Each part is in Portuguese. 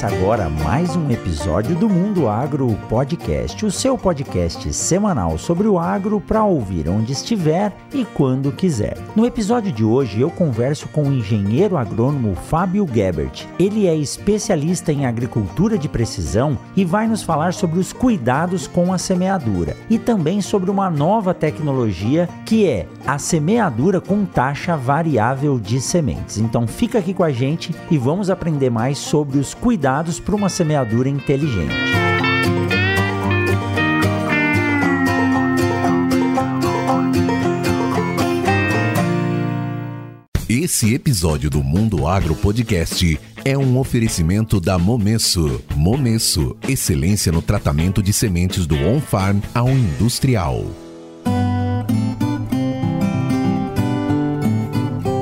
Começa agora mais um episódio do Mundo Agro Podcast, o seu podcast semanal sobre o agro para ouvir onde estiver e quando quiser. No episódio de hoje eu converso com o engenheiro agrônomo Fábio Gebert. Ele é especialista em agricultura de precisão e vai nos falar sobre os cuidados com a semeadura e também sobre uma nova tecnologia que é a semeadura com taxa variável de sementes. Então fica aqui com a gente e vamos aprender mais sobre os cuidados cuidados para uma semeadura inteligente. Esse episódio do Mundo Agro Podcast é um oferecimento da Momesso. Momesso, excelência no tratamento de sementes do on-farm ao industrial.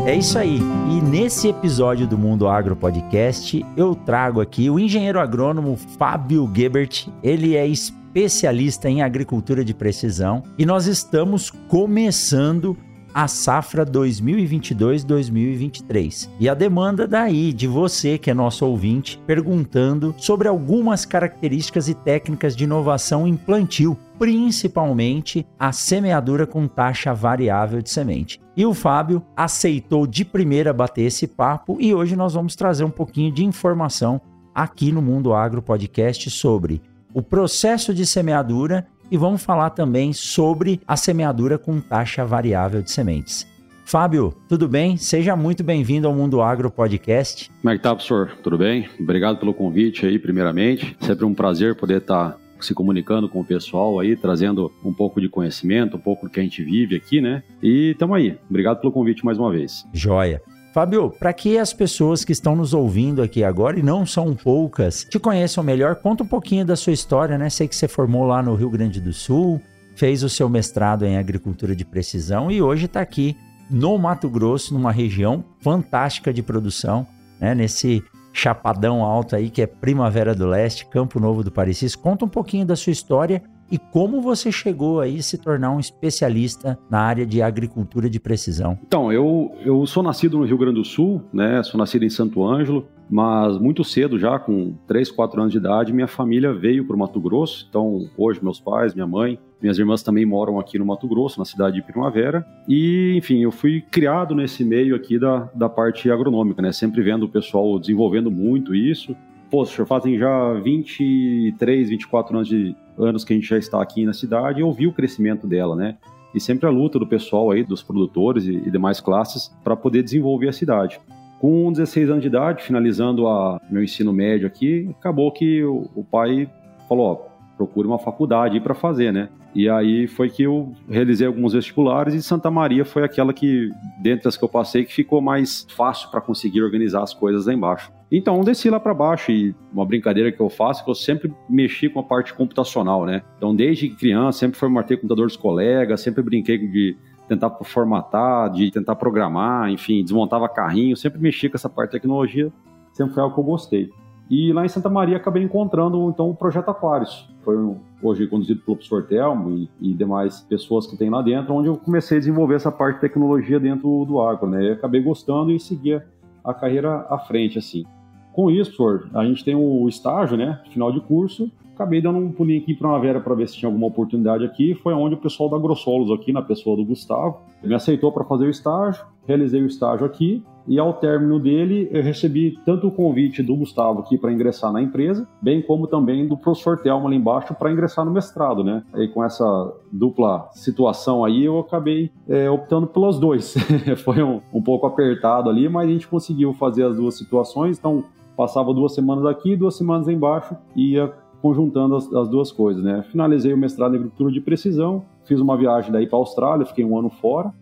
É isso aí. E nesse episódio do Mundo Agro Podcast, eu trago aqui o engenheiro agrônomo Fábio Gebert. Ele é especialista em agricultura de precisão e nós estamos começando a safra 2022-2023. E a demanda daí de você, que é nosso ouvinte, perguntando sobre algumas características e técnicas de inovação em plantio principalmente a semeadura com taxa variável de semente. E o Fábio aceitou de primeira bater esse papo e hoje nós vamos trazer um pouquinho de informação aqui no Mundo Agro Podcast sobre o processo de semeadura e vamos falar também sobre a semeadura com taxa variável de sementes. Fábio, tudo bem? Seja muito bem-vindo ao Mundo Agro Podcast. Como é que tá, professor? Tudo bem? Obrigado pelo convite aí, primeiramente. Sempre um prazer poder estar se comunicando com o pessoal aí, trazendo um pouco de conhecimento, um pouco do que a gente vive aqui, né? E tamo aí. Obrigado pelo convite mais uma vez. Joia. Fábio, para que as pessoas que estão nos ouvindo aqui agora, e não são poucas, te conheçam melhor, conta um pouquinho da sua história, né? Sei que você formou lá no Rio Grande do Sul, fez o seu mestrado em agricultura de precisão e hoje está aqui no Mato Grosso, numa região fantástica de produção, né? Nesse chapadão alto aí, que é Primavera do Leste, Campo Novo do Parecis. Conta um pouquinho da sua história e como você chegou aí a se tornar um especialista na área de agricultura de precisão. Então, eu, eu sou nascido no Rio Grande do Sul, né? Sou nascido em Santo Ângelo, mas muito cedo, já com 3, 4 anos de idade, minha família veio para o Mato Grosso. Então, hoje, meus pais, minha mãe, minhas irmãs também moram aqui no Mato Grosso, na cidade de Primavera. E, enfim, eu fui criado nesse meio aqui da, da parte agronômica, né? Sempre vendo o pessoal desenvolvendo muito isso. Poxa, fazem já 23, 24 anos, de, anos que a gente já está aqui na cidade e eu vi o crescimento dela, né? E sempre a luta do pessoal aí, dos produtores e, e demais classes, para poder desenvolver a cidade. Com 16 anos de idade, finalizando a meu ensino médio aqui, acabou que o, o pai falou: ó, procure uma faculdade para fazer, né? E aí foi que eu realizei alguns vestibulares e Santa Maria foi aquela que, dentre as que eu passei, que ficou mais fácil para conseguir organizar as coisas lá embaixo. Então, desci lá para baixo e uma brincadeira que eu faço é que eu sempre mexi com a parte computacional, né? Então, desde criança, sempre formatei computador dos colegas, sempre brinquei de tentar formatar, de tentar programar, enfim, desmontava carrinho, sempre mexi com essa parte de tecnologia, sempre foi algo que eu gostei. E lá em Santa Maria acabei encontrando então o Projeto Aquários. Foi hoje conduzido pelo professor Telmo e, e, demais pessoas que tem lá dentro, onde eu comecei a desenvolver essa parte de tecnologia dentro do agro, né? E acabei gostando e segui a carreira à frente, assim. Com isso, professor, a gente tem o estágio, né? Final de curso, acabei dando um pulinho aqui em Primavera para ver se tinha alguma oportunidade aqui. Foi onde o pessoal da Grossolos aqui, na pessoa do Gustavo, me aceitou para fazer o estágio, realizei o estágio aqui e ao término dele eu recebi tanto o convite do Gustavo aqui para ingressar na empresa, bem como também do professor Telmo ali embaixo para ingressar no mestrado, né? E com essa dupla situação aí eu acabei é, optando pelos dois. Foi um, um pouco apertado ali, mas a gente conseguiu fazer as duas situações, então passava duas semanas aqui, duas semanas embaixo e ia conjuntando as, as, duas coisas, né? Finalizei o mestrado em agricultura de precisão, fiz uma viagem daí para a Austrália, fiquei um ano fora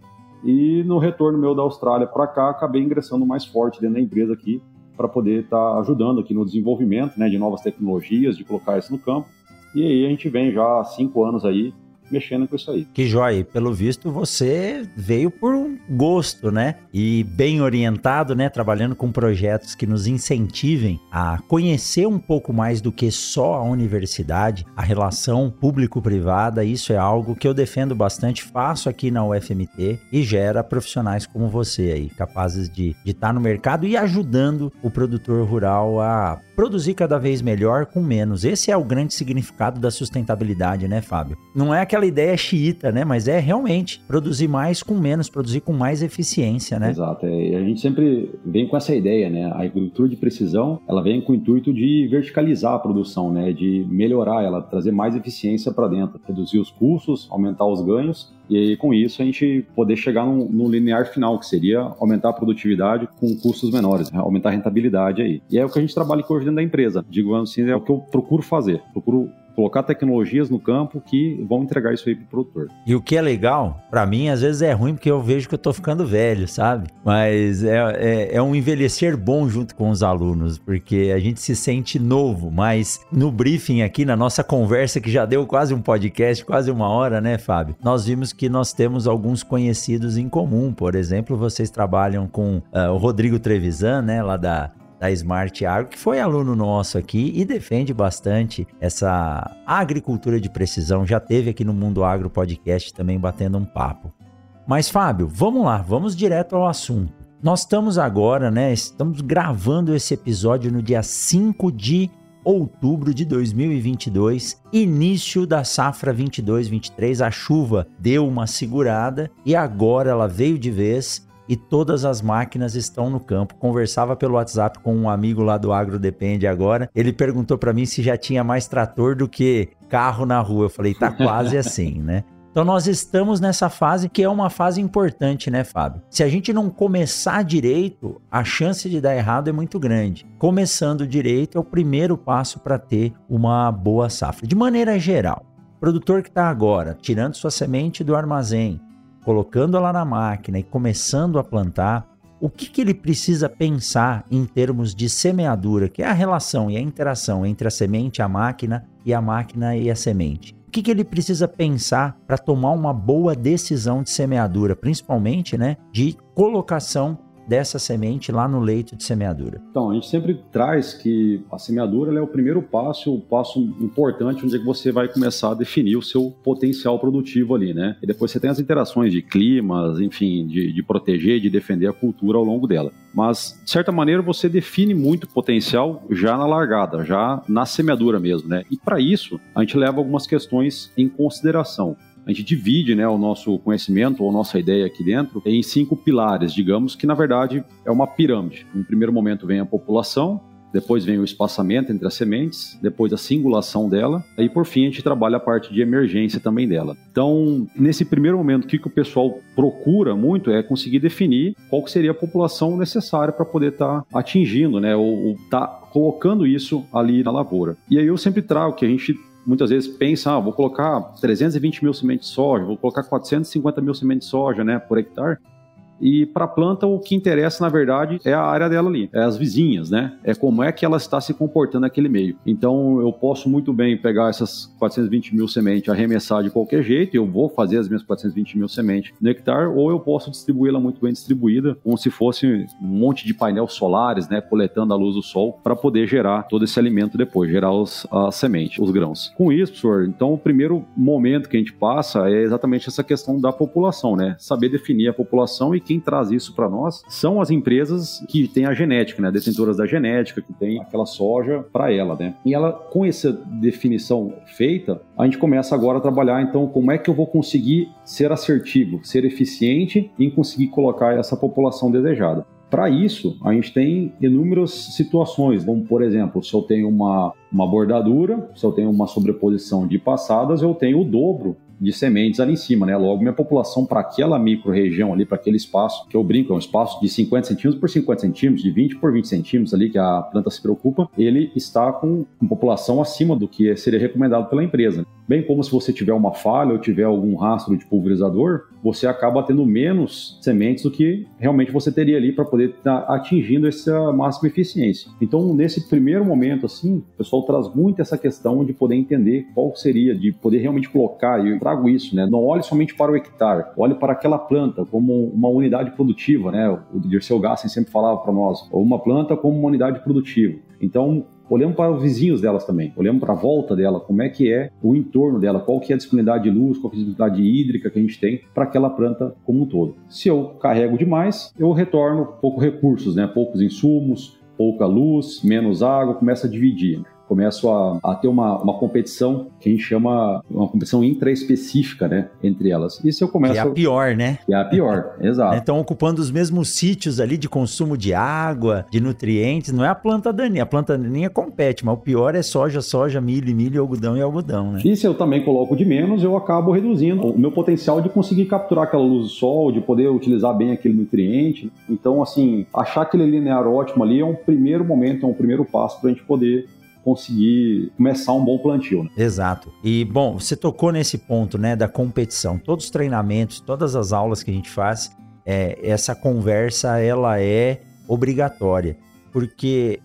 e no retorno meu da Austrália para cá acabei ingressando mais forte dentro da empresa aqui para poder estar tá ajudando aqui no desenvolvimento, né, de novas tecnologias, de colocar isso no campo. E aí a gente vem já há cinco anos aí mexendo com isso aí. Que joia, pelo visto você veio por um gosto, né? E bem orientado, né? Trabalhando com projetos que nos incentivem a conhecer um pouco mais do que só a universidade, a relação público-privada. Isso é algo que eu defendo bastante, faço aqui na UFMT e gera profissionais como você aí, capazes de estar tá no mercado e ajudando o produtor rural a produzir cada vez melhor com menos. Esse é o grande significado da sustentabilidade, né, Fábio? Não é aquela ideia xiita, né? Mas é realmente produzir mais com menos, produzir com mais eficiência, né? Exato. É, a gente sempre vem com essa ideia, né? A agricultura de precisão, ela vem com o intuito de verticalizar a produção, né? De melhorar ela, trazer mais eficiência para dentro, reduzir os custos, aumentar os ganhos e aí, com isso, a gente poder chegar no, no, linear final, que seria aumentar a produtividade com custos menores, né? aumentar a rentabilidade aí. E é o que a gente trabalha hoje dentro da empresa. Digo assim, é o que eu procuro fazer. Procuro colocar tecnologias no campo que vão entregar isso aí pro produtor. E o que é legal, para mim, às vezes é ruim porque eu vejo que eu tô ficando velho, sabe? Mas é, é, é, um envelhecer bom junto com os alunos, porque a gente se sente novo, mas no briefing aqui, na nossa conversa, que já deu quase um podcast, quase uma hora, né, Fábio? Nós vimos que nós temos alguns conhecidos em comum. Por exemplo, vocês trabalham com uh, o Rodrigo Trevisan, né, lá da da Smart Agro, que foi aluno nosso aqui e defende bastante essa agricultura de precisão. Já teve aqui no Mundo Agro Podcast também batendo um papo. Mas Fábio, vamos lá, vamos direto ao assunto. Nós estamos agora, né? Estamos gravando esse episódio no dia 5 de outubro de 2022, início da safra 22-23. A chuva deu uma segurada e agora ela veio de vez e todas as máquinas estão no campo. Conversava pelo WhatsApp com um amigo lá do Agro Depende agora. Ele perguntou para mim se já tinha mais trator do que carro na rua. Eu falei, tá quase assim, né? Então nós estamos nessa fase que é uma fase importante, né, Fábio? Se a gente não começar direito, a chance de dar errado é muito grande. Começando direito é o primeiro passo para ter uma boa safra. De maneira geral, produtor que está agora tirando sua semente do armazém, colocando ela na máquina e começando a plantar, o que, que ele precisa pensar em termos de semeadura, que é a relação e a interação entre a semente, a máquina e a máquina e a semente. O que, que ele precisa pensar para tomar uma boa decisão de semeadura, principalmente né, de colocação dessa semente lá no leito de semeadura? Então, a gente sempre traz que a semeadura é o primeiro passo, o passo importante onde é que você vai começar a definir o seu potencial produtivo ali, né? E depois você tem as interações de climas, enfim, de, de proteger, de defender a cultura ao longo dela. Mas, de certa maneira, você define muito potencial já na largada, já na semeadura mesmo, né? E para isso, a gente leva algumas questões em consideração a gente divide né, o nosso conhecimento ou nossa ideia aqui dentro em cinco pilares, digamos, que na verdade é uma pirâmide. No primeiro momento vem a população, depois vem o espaçamento entre as sementes, depois a singulação dela, e por fim a gente trabalha a parte de emergência também dela. Então, nesse primeiro momento, o que, que o pessoal procura muito é conseguir definir qual seria a população necessária para poder estar tá atingindo, né, ou estar tá colocando isso ali na lavoura. E aí eu sempre trago que a gente muitas vezes pensa, ah, vou colocar 320 mil sementes de soja, vou colocar 450 mil sementes de soja, né, por hectare. E para a planta, o que interessa, na verdade, é a área dela ali, é as vizinhas, né? É como é que ela está se comportando naquele meio. Então, eu posso muito bem pegar essas 420 mil sementes, arremessar de qualquer jeito, eu vou fazer as minhas 420 mil sementes no hectare, ou eu posso distribuí-la muito bem distribuída, como se fosse um monte de painel solares, né? Coletando a luz do sol, para poder gerar todo esse alimento depois, gerar os, a semente, os grãos. Com isso, professor, então, o primeiro momento que a gente passa é exatamente essa questão da população, né? Saber definir a população e quem traz isso para nós são as empresas que têm a genética, né? Detentoras da genética, que tem aquela soja para ela, né? E ela, com essa definição feita, a gente começa agora a trabalhar, então, como é que eu vou conseguir ser assertivo, ser eficiente em conseguir colocar essa população desejada. Para isso, a gente tem inúmeras situações, como por exemplo, se eu tenho uma, uma bordadura, se eu tenho uma sobreposição de passadas, eu tenho o dobro de sementes ali em cima, né? Logo, minha população para aquela micro-região ali, para aquele espaço, que eu brinco, é um espaço de 50 centímetros por 50 centímetros, de 20 por 20 centímetros ali, que a planta se preocupa, ele está com, com população acima do que seria recomendado pela empresa. Bem como se você tiver uma falha ou tiver algum rastro de pulverizador, você acaba tendo menos sementes do que realmente você teria ali para poder estar tá atingindo essa máxima eficiência. Então, nesse primeiro momento, assim, o pessoal traz muito essa questão de poder entender qual seria, de poder realmente colocar, e eu trago isso, né? Não olhe somente para o hectare, olhe para aquela planta como uma unidade produtiva, né? O Dirceu Gassen sempre falava para nós, uma planta como uma unidade produtiva. Então, olhamos para os vizinhos delas também, olhamos para a volta dela, como é que é o entorno dela, qual que é a disponibilidade de luz, qual é a disponibilidade hídrica que a gente tem para aquela planta como um todo. Se eu carrego demais, eu retorno poucos recursos, né? poucos insumos, pouca luz, menos água, começa a dividir começam a, a ter uma, uma competição que a gente chama uma competição intraespecífica, né, entre elas. E se eu começo... Que é a pior, né? Que é a pior, exato. Estão ocupando os mesmos sítios ali de consumo de água, de nutrientes, não é a planta daninha, a planta daninha compete, mas o pior é soja, soja, milho, milho, algodão e algodão, né? E se eu também coloco de menos, eu acabo reduzindo o meu potencial de conseguir capturar aquela luz do sol, de poder utilizar bem aquele nutriente. Então, assim, achar aquele linear ótimo ali é um primeiro momento, é um primeiro passo para a gente poder conseguir começar um bom plantio. Né? Exato. E bom, você tocou nesse ponto, né, da competição. Todos os treinamentos, todas as aulas que a gente faz, é, essa conversa ela é obrigatória, porque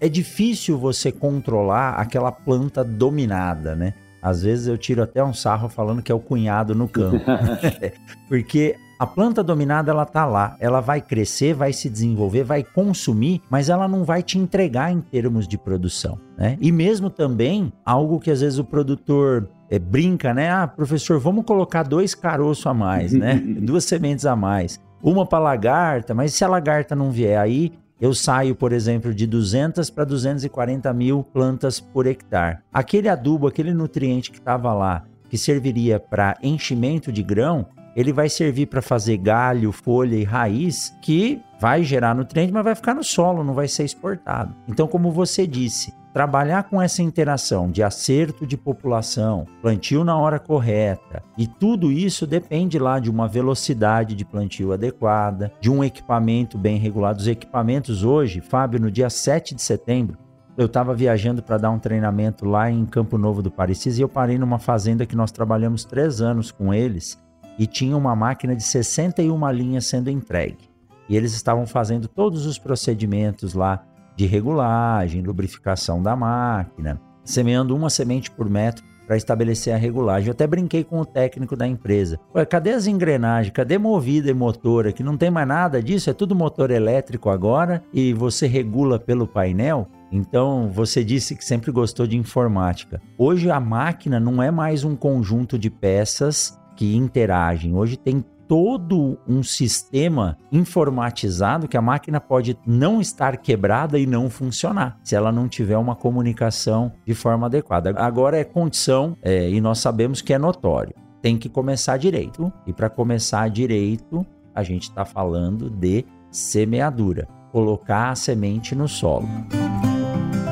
é difícil você controlar aquela planta dominada, né? Às vezes eu tiro até um sarro falando que é o cunhado no campo. porque a planta dominada ela tá lá, ela vai crescer, vai se desenvolver, vai consumir, mas ela não vai te entregar em termos de produção, né? E mesmo também algo que às vezes o produtor é, brinca, né? Ah, professor, vamos colocar dois caroços a mais, né? Duas sementes a mais. Uma para lagarta, mas se a lagarta não vier aí, eu saio, por exemplo, de 200 para 240 mil plantas por hectare. Aquele adubo, aquele nutriente que estava lá, que serviria para enchimento de grão, ele vai servir para fazer galho, folha e raiz, que vai gerar nutriente, mas vai ficar no solo, não vai ser exportado. Então, como você disse, trabalhar com essa interação de acerto de população, plantio na hora correta, e tudo isso depende lá de uma velocidade de plantio adequada, de um equipamento bem regulado. Os equipamentos hoje, Fábio, no dia 7 de setembro, eu estava viajando para dar um treinamento lá em Campo Novo do Parecis e eu parei numa fazenda que nós trabalhamos três anos com eles e tinha uma máquina de 61 linhas sendo entregue. E eles estavam fazendo todos os procedimentos lá de regulagem, lubrificação da máquina, semeando uma semente por metro para estabelecer a regulagem. Eu até brinquei com o técnico da empresa. Ué, cadê as engrenagens? Cadê movida e motora? Que não tem mais nada disso, é tudo motor elétrico agora e você regula pelo painel. Então, você disse que sempre gostou de informática. Hoje a máquina não é mais um conjunto de peças que interagem. Hoje tem todo um sistema informatizado que a máquina pode não estar quebrada e não funcionar se ela não tiver uma comunicação de forma adequada. Agora é condição é, e nós sabemos que é notório. Tem que começar direito. E para começar direito, a gente está falando de semeadura, colocar a semente no solo.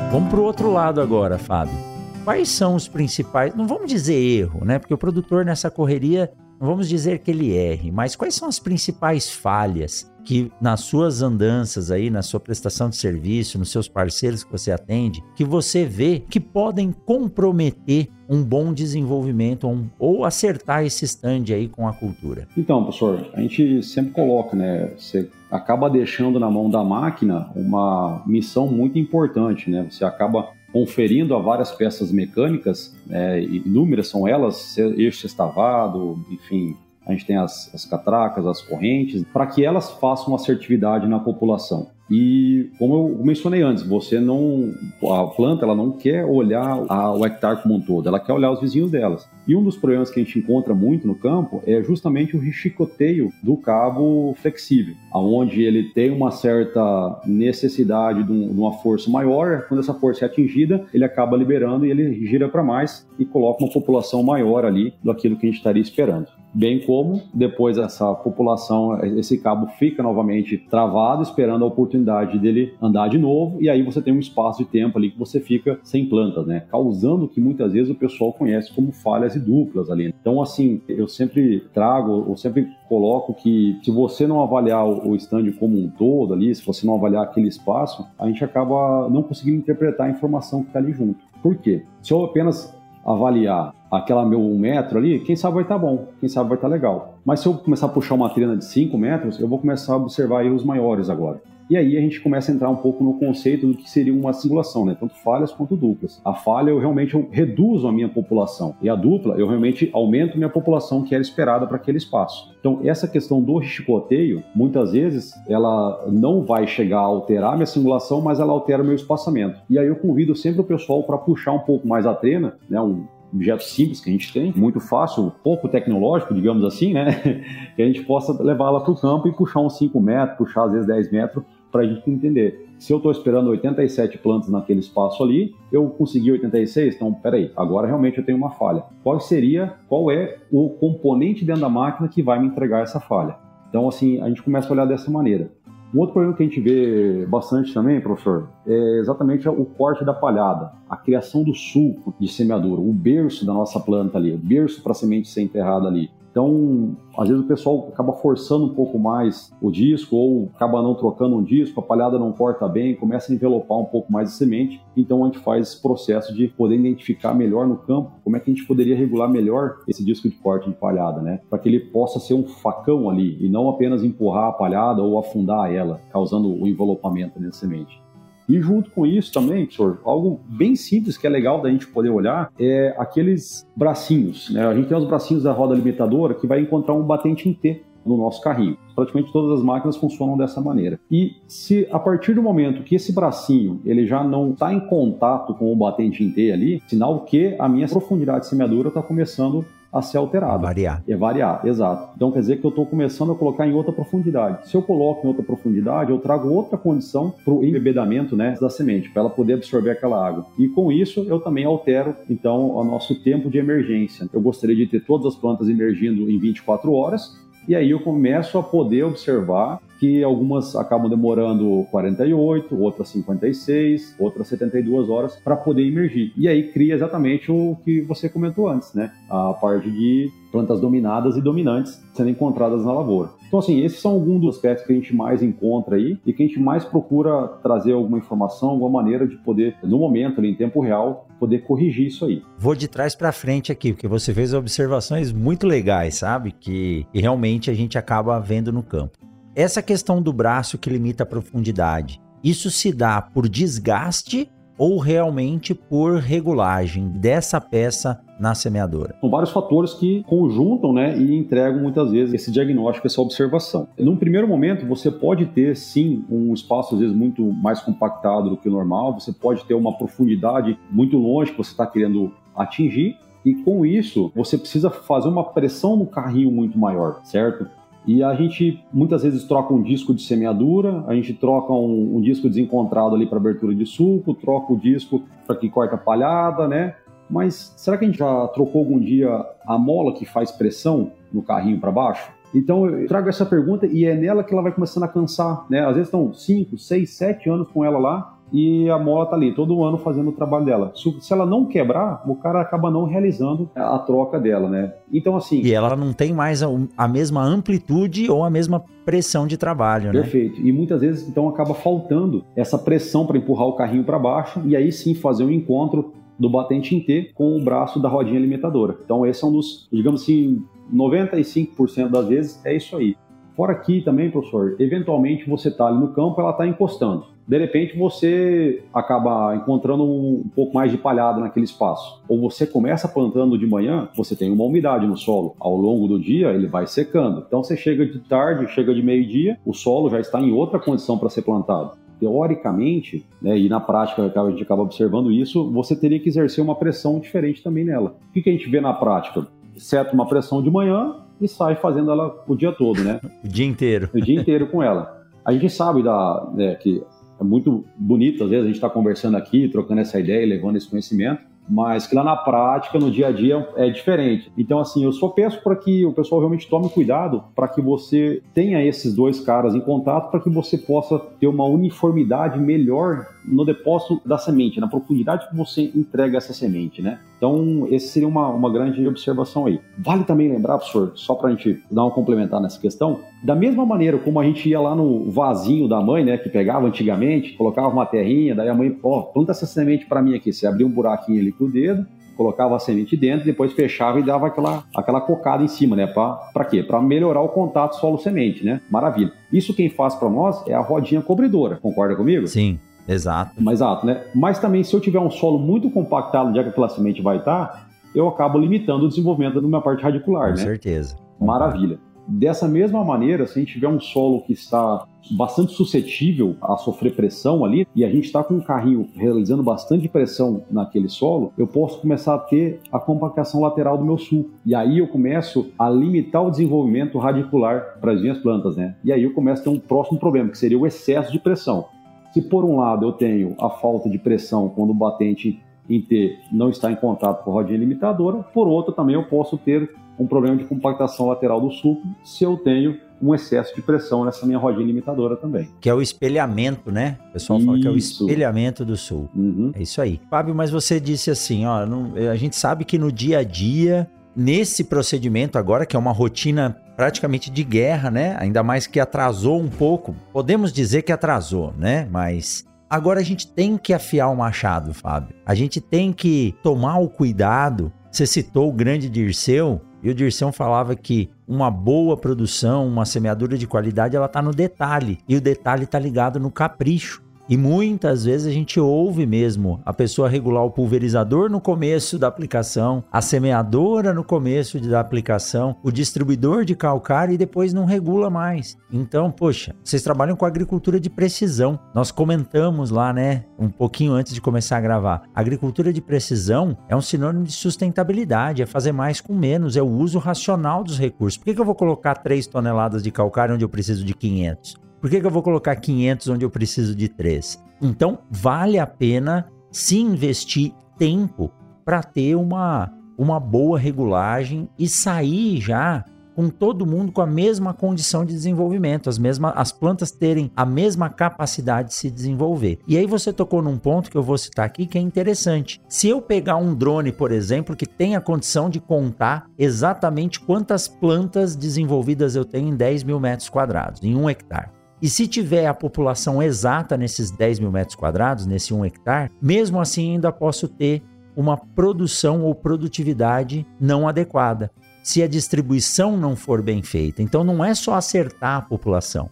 Vamos para o outro lado agora, Fábio quais são os principais, não vamos dizer erro, né? Porque o produtor nessa correria, não vamos dizer que ele erre, mas quais são as principais falhas que nas suas andanças aí, na sua prestação de serviço, nos seus parceiros que você atende, que você vê que podem comprometer um bom desenvolvimento um, ou acertar esse stand aí com a cultura? Então, professor, a gente sempre coloca, né? Você acaba deixando na mão da máquina uma missão muito importante, né? Você acaba conferindo a várias peças mecânicas, é, inúmeras são elas, eixo estavado, enfim, a gente tem as, as catracas, as correntes, para que elas façam assertividade na população. E como eu mencionei antes, você não a planta ela não quer olhar a, o hectare como um todo, ela quer olhar os vizinhos delas. E um dos problemas que a gente encontra muito no campo é justamente o chicoteio do cabo flexível, aonde ele tem uma certa necessidade de, um, de uma força maior, quando essa força é atingida, ele acaba liberando e ele gira para mais e coloca uma população maior ali do aquilo que a gente estaria esperando bem como depois essa população, esse cabo fica novamente travado, esperando a oportunidade dele andar de novo, e aí você tem um espaço de tempo ali que você fica sem plantas, né? Causando o que muitas vezes o pessoal conhece como falhas e duplas ali. Então, assim, eu sempre trago, eu sempre coloco que se você não avaliar o stand como um todo ali, se você não avaliar aquele espaço, a gente acaba não conseguindo interpretar a informação que está ali junto. Por quê? Se eu apenas avaliar aquela meu um metro ali, quem sabe vai estar tá bom, quem sabe vai estar tá legal. Mas se eu começar a puxar uma trina de 5 metros, eu vou começar a observar erros maiores agora. E aí a gente começa a entrar um pouco no conceito do que seria uma simulação, né? Tanto falhas quanto duplas. A falha eu realmente reduzo a minha população e a dupla eu realmente aumento minha população que era esperada para aquele espaço. Então essa questão do chicoteio, muitas vezes ela não vai chegar a alterar minha simulação, mas ela altera meu espaçamento. E aí eu convido sempre o pessoal para puxar um pouco mais a trena, né? Um, objeto simples que a gente tem, muito fácil, pouco tecnológico, digamos assim, né? que a gente possa levá-la para o campo e puxar uns 5 metros, puxar às vezes 10 metros, para a gente entender. Se eu estou esperando 87 plantas naquele espaço ali, eu consegui 86, então peraí, agora realmente eu tenho uma falha. Qual seria, qual é o componente dentro da máquina que vai me entregar essa falha? Então, assim, a gente começa a olhar dessa maneira. Um outro problema que a gente vê bastante também, professor, é exatamente o corte da palhada, a criação do sulco de semeadura, o berço da nossa planta ali, o berço para a semente ser enterrada ali. Então, às vezes o pessoal acaba forçando um pouco mais o disco ou acaba não trocando um disco, a palhada não corta bem, começa a envelopar um pouco mais a semente. Então, a gente faz esse processo de poder identificar melhor no campo como é que a gente poderia regular melhor esse disco de corte de palhada, né? Para que ele possa ser um facão ali e não apenas empurrar a palhada ou afundar ela, causando o envelopamento da semente. E junto com isso também, professor, algo bem simples que é legal da gente poder olhar é aqueles bracinhos. Né? A gente tem os bracinhos da roda limitadora que vai encontrar um batente em T no nosso carrinho. Praticamente todas as máquinas funcionam dessa maneira. E se a partir do momento que esse bracinho ele já não está em contato com o batente em T ali, sinal que a minha profundidade de semeadura está começando a ser alterado. Variar. É variar, exato. Então quer dizer que eu estou começando a colocar em outra profundidade. Se eu coloco em outra profundidade, eu trago outra condição para o embebedamento né, da semente, para ela poder absorver aquela água. E com isso eu também altero então o nosso tempo de emergência. Eu gostaria de ter todas as plantas emergindo em 24 horas e aí eu começo a poder observar que algumas acabam demorando 48, outras 56, outras 72 horas para poder emergir. E aí cria exatamente o que você comentou antes, né? A parte de plantas dominadas e dominantes sendo encontradas na lavoura. Então, assim, esses são alguns dos aspectos que a gente mais encontra aí e que a gente mais procura trazer alguma informação, alguma maneira de poder, no momento, ali, em tempo real, poder corrigir isso aí. Vou de trás para frente aqui, porque você fez observações muito legais, sabe? Que realmente a gente acaba vendo no campo. Essa questão do braço que limita a profundidade, isso se dá por desgaste ou realmente por regulagem dessa peça na semeadora? São vários fatores que conjuntam né, e entregam muitas vezes esse diagnóstico, essa observação. Num primeiro momento, você pode ter sim um espaço às vezes muito mais compactado do que o normal, você pode ter uma profundidade muito longe que você está querendo atingir, e com isso você precisa fazer uma pressão no carrinho muito maior, certo? E a gente muitas vezes troca um disco de semeadura, a gente troca um, um disco desencontrado ali para abertura de suco, troca o disco para que corta a palhada, né? Mas será que a gente já trocou algum dia a mola que faz pressão no carrinho para baixo? Então eu trago essa pergunta e é nela que ela vai começando a cansar, né? Às vezes estão 5, 6, 7 anos com ela lá e a mola tá ali todo ano fazendo o trabalho dela. Se ela não quebrar, o cara acaba não realizando a troca dela, né? Então assim. E ela não tem mais a, mesma amplitude ou a mesma pressão de trabalho, né? Perfeito. E muitas vezes então acaba faltando essa pressão para empurrar o carrinho para baixo e aí sim fazer um encontro do batente em T com o braço da rodinha limitadora. Então esse é um dos, digamos assim, 95% das vezes é isso aí. Fora aqui também, professor, eventualmente você está ali no campo, ela está encostando de repente você acaba encontrando um, pouco mais de palhada naquele espaço. Ou você começa plantando de manhã, você tem uma umidade no solo. Ao longo do dia, ele vai secando. Então você chega de tarde, chega de meio-dia, o solo já está em outra condição para ser plantado teoricamente, né, e na prática a gente acaba observando isso, você teria que exercer uma pressão diferente também nela. O que, que a gente vê na prática? Seta uma pressão de manhã e sai fazendo ela o dia todo, né? O dia inteiro. O dia inteiro com ela. A gente sabe da, né, que é muito bonito, às vezes, a gente está conversando aqui, trocando essa ideia, levando esse conhecimento, mas que lá na prática, no dia a dia, é diferente. Então, assim, eu só peço para que o pessoal realmente tome cuidado para que você tenha esses dois caras em contato, para que você possa ter uma uniformidade melhor no depósito da semente, na profundidade que você entrega essa semente, né? Então, esse seria uma, uma grande observação aí. Vale também lembrar, professor, só para a gente dar uma complementar nessa questão, da mesma maneira como a gente ia lá no vasinho da mãe, né, que pegava antigamente, colocava uma terrinha, daí a mãe, ó, oh, planta essa semente para mim aqui. Você abria um buraquinho ali com o dedo, colocava a semente dentro, depois fechava e dava aquela, aquela cocada em cima, né? Para quê? Para melhorar o contato solo-semente, né? Maravilha. Isso quem faz para nós é a rodinha cobridora, concorda comigo? Sim. Exato. Mas, exato, né? Mas também, se eu tiver um solo muito compactado, onde é que aquela semente vai estar, eu acabo limitando o desenvolvimento da minha parte radicular, Com né? Com certeza. Maravilha. Dessa mesma maneira, se a gente tiver um solo que está bastante suscetível a sofrer pressão ali, e a gente está com um carrinho realizando bastante pressão naquele solo, eu posso começar a ter a compactação lateral do meu sulco. E aí eu começo a limitar o desenvolvimento radicular para as minhas plantas, né? E aí eu começo a ter um próximo problema, que seria o excesso de pressão. Se por um lado eu tenho a falta de pressão quando o batente em T não está em contato com a rodinha limitadora, por outro também eu posso ter um problema de compactação lateral do sulco se eu tenho um excesso de pressão nessa minha rodinha limitadora também. Que é o espelhamento, né? O pessoal isso. fala que é o espelhamento do sul. Uhum. É isso aí. Fábio, mas você disse assim, ó, não, a gente sabe que no dia a dia, nesse procedimento agora, que é uma rotina praticamente de guerra, né? Ainda mais que atrasou um pouco. Podemos dizer que atrasou, né? Mas agora a gente tem que afiar o machado, Fábio. A gente tem que tomar o cuidado. Você citou o grande Dirceu, e o Dirceu falava que uma boa produção, uma semeadura de qualidade, ela está no detalhe. E o detalhe está ligado no capricho. E muitas vezes a gente ouve mesmo a pessoa regular o pulverizador no começo da aplicação, a semeadora no começo da aplicação, o distribuidor de calcário e depois não regula mais. Então, poxa, vocês trabalham com agricultura de precisão. Nós comentamos lá, né, um pouquinho antes de começar a gravar. Agricultura de precisão é um sinônimo de sustentabilidade, é fazer mais com menos, é o uso racional dos recursos. Por que, que eu vou colocar 3 toneladas de calcário onde eu preciso de 500? Por que, que eu vou colocar 500 onde eu preciso de 3? Então, vale a pena se investir tempo para ter uma, uma boa regulagem e sair já com todo mundo com a mesma condição de desenvolvimento, as mesmas as plantas terem a mesma capacidade de se desenvolver. E aí você tocou num ponto que eu vou citar aqui que é interessante. Se eu pegar um drone, por exemplo, que tem a condição de contar exatamente quantas plantas desenvolvidas eu tenho em 10 mil metros quadrados, em um hectare. E se tiver a população exata nesses 10 mil metros quadrados, nesse 1 hectare, mesmo assim ainda posso ter uma produção ou produtividade não adequada, se a distribuição não for bem feita. Então não é só acertar a população,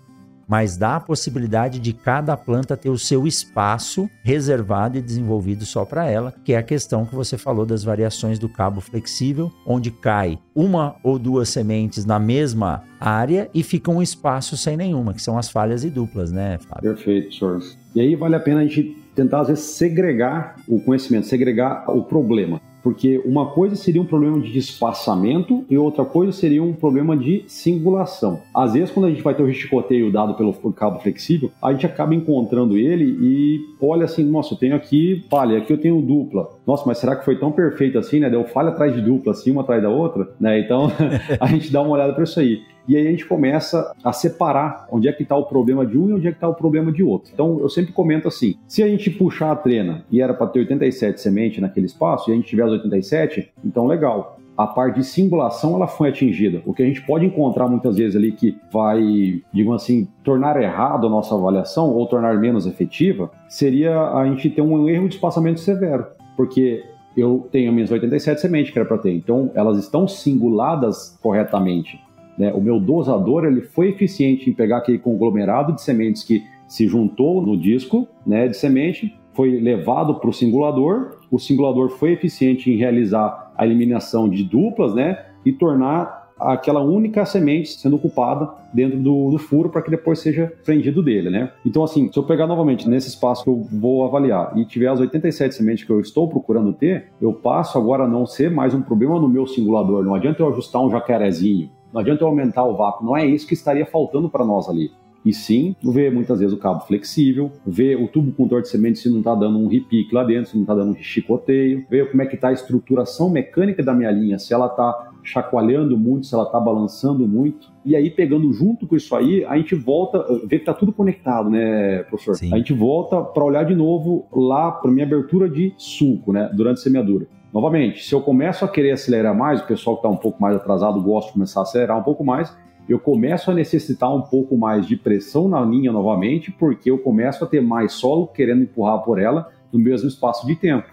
mas dá a possibilidade de cada planta ter o seu espaço reservado e desenvolvido só para ela, que é a questão que você falou das variações do cabo flexível, onde cai uma ou duas sementes na mesma área e fica um espaço sem nenhuma, que são as falhas e duplas, né, Fábio? Perfeito, senhor. E aí vale a pena a gente tentar, às vezes, segregar o conhecimento, segregar o problema. Porque uma coisa seria um problema de espaçamento e outra coisa seria um problema de singulação. Às vezes, quando a gente vai ter o chicoteio dado pelo cabo flexível, a gente acaba encontrando ele e olha assim: nossa, eu tenho aqui falha, aqui eu tenho dupla. Nossa, mas será que foi tão perfeito assim, né? Deu falha atrás de dupla, assim, uma atrás da outra, né? Então, a gente dá uma olhada para isso aí. E aí a gente começa a separar onde é que está o problema de um e onde é que está o problema de outro. Então eu sempre comento assim: se a gente puxar a trena e era para ter 87 sementes naquele espaço e a gente tiver as 87, então legal. A parte de singulação ela foi atingida. O que a gente pode encontrar muitas vezes ali que vai, digamos assim, tornar errado a nossa avaliação ou tornar menos efetiva, seria a gente ter um erro de espaçamento severo. Porque eu tenho minhas 87 sementes que era para ter. Então, elas estão singuladas corretamente. Né? O meu dosador ele foi eficiente em pegar aquele conglomerado de sementes que se juntou no disco né, de semente, foi levado para o singulador, o singulador foi eficiente em realizar a eliminação de duplas né, e tornar aquela única semente sendo ocupada dentro do, do furo para que depois seja prendido dele, né? Então, assim, se eu pegar novamente nesse espaço que eu vou avaliar e tiver as 87 sementes que eu estou procurando ter, eu passo agora a não ser mais um problema no meu singulador. Não adianta eu ajustar um jacarezinho, não adianta eu aumentar o vácuo, não é isso que estaria faltando para nós ali. E sim, ver muitas vezes o cabo flexível, ver o tubo condutor de semente se não está dando um repique lá dentro, se não está dando um chicoteio, ver como é que está a estruturação mecânica da minha linha, se ela está chacoalhando muito, se ela está balançando muito. E aí, pegando junto com isso aí, a gente volta, vê que está tudo conectado, né, professor? Sim. A gente volta para olhar de novo lá para minha abertura de sulco, né, durante a semeadura. Novamente, se eu começo a querer acelerar mais, o pessoal que está um pouco mais atrasado gosta de começar a acelerar um pouco mais, eu começo a necessitar um pouco mais de pressão na linha novamente, porque eu começo a ter mais solo querendo empurrar por ela no mesmo espaço de tempo.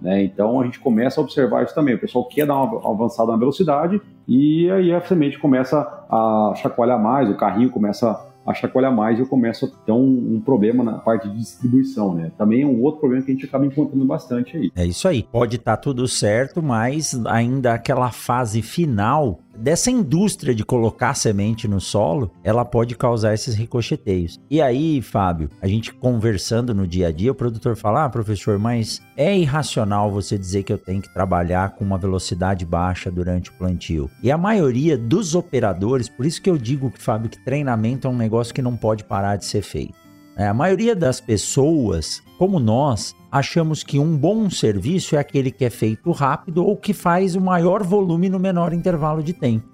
Né? Então a gente começa a observar isso também. O pessoal quer dar uma avançada na velocidade e aí a semente começa a chacoalhar mais, o carrinho começa a chacoalhar mais e eu começo a ter um, um, problema na parte de distribuição, né? Também é um outro problema que a gente acaba encontrando bastante aí. É isso aí. Pode estar tá tudo certo, mas ainda aquela fase final dessa indústria de colocar semente no solo, ela pode causar esses ricocheteios. E aí, Fábio, a gente conversando no dia a dia, o produtor fala: "Ah, professor, mas é irracional você dizer que eu tenho que trabalhar com uma velocidade baixa durante o plantio". E a maioria dos operadores, por isso que eu digo que Fábio que treinamento é um negócio que não pode parar de ser feito. É, a maioria das pessoas, como nós, achamos que um bom serviço é aquele que é feito rápido ou que faz o maior volume no menor intervalo de tempo.